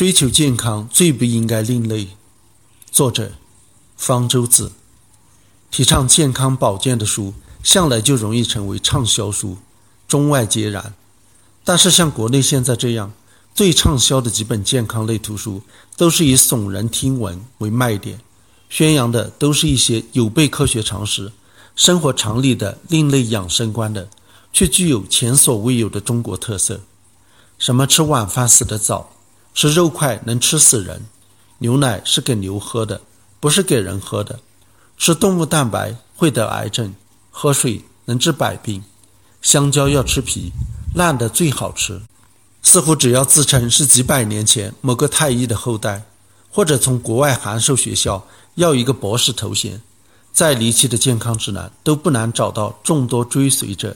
追求健康最不应该另类。作者：方舟子。提倡健康保健的书，向来就容易成为畅销书，中外皆然。但是像国内现在这样，最畅销的几本健康类图书，都是以耸人听闻为卖点，宣扬的都是一些有悖科学常识、生活常理的另类养生观的，却具有前所未有的中国特色。什么吃晚饭死得早，吃肉块能吃死人，牛奶是给牛喝的，不是给人喝的。吃动物蛋白会得癌症，喝水能治百病，香蕉要吃皮，烂的最好吃。似乎只要自称是几百年前某个太医的后代，或者从国外函授学校要一个博士头衔，再离奇的健康指南都不难找到众多追随者，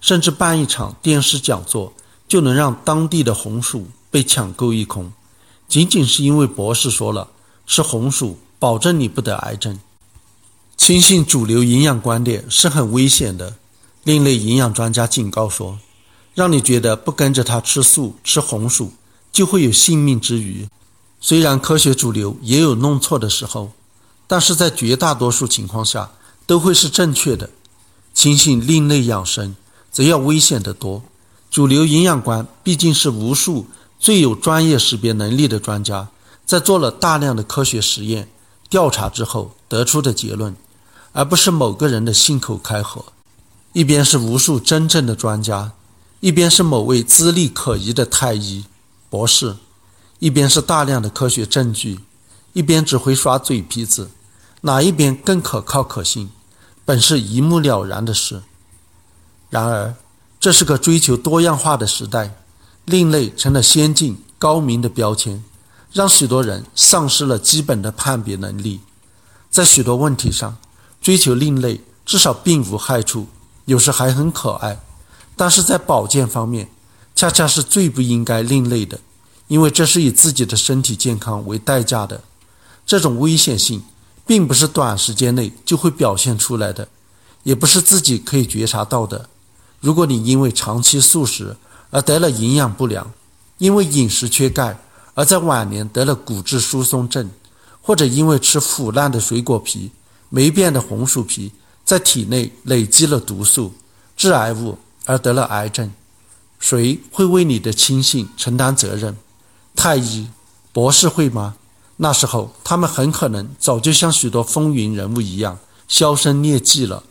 甚至办一场电视讲座就能让当地的红薯被抢购一空，仅仅是因为博士说了吃红薯保证你不得癌症。轻信主流营养观点是很危险的。另类营养专家警告说：“让你觉得不跟着他吃素、吃红薯就会有性命之余。”虽然科学主流也有弄错的时候，但是在绝大多数情况下都会是正确的。轻信另类养生则要危险得多。主流营养观毕竟是无数最有专业识别能力的专家在做了大量的科学实验调查之后得出的结论。而不是某个人的信口开河，一边是无数真正的专家，一边是某位资历可疑的太医、博士，一边是大量的科学证据，一边只会耍嘴皮子，哪一边更可靠可信，本是一目了然的事。然而，这是个追求多样化的时代，另类成了先进高明的标签，让许多人丧失了基本的判别能力，在许多问题上。追求另类，至少并无害处，有时还很可爱。但是在保健方面，恰恰是最不应该另类的，因为这是以自己的身体健康为代价的。这种危险性，并不是短时间内就会表现出来的，也不是自己可以觉察到的。如果你因为长期素食而得了营养不良，因为饮食缺钙而在晚年得了骨质疏松症，或者因为吃腐烂的水果皮，霉变的红薯皮在体内累积了毒素、致癌物，而得了癌症，谁会为你的轻信承担责任？太医、博士会吗？那时候他们很可能早就像许多风云人物一样销声匿迹了。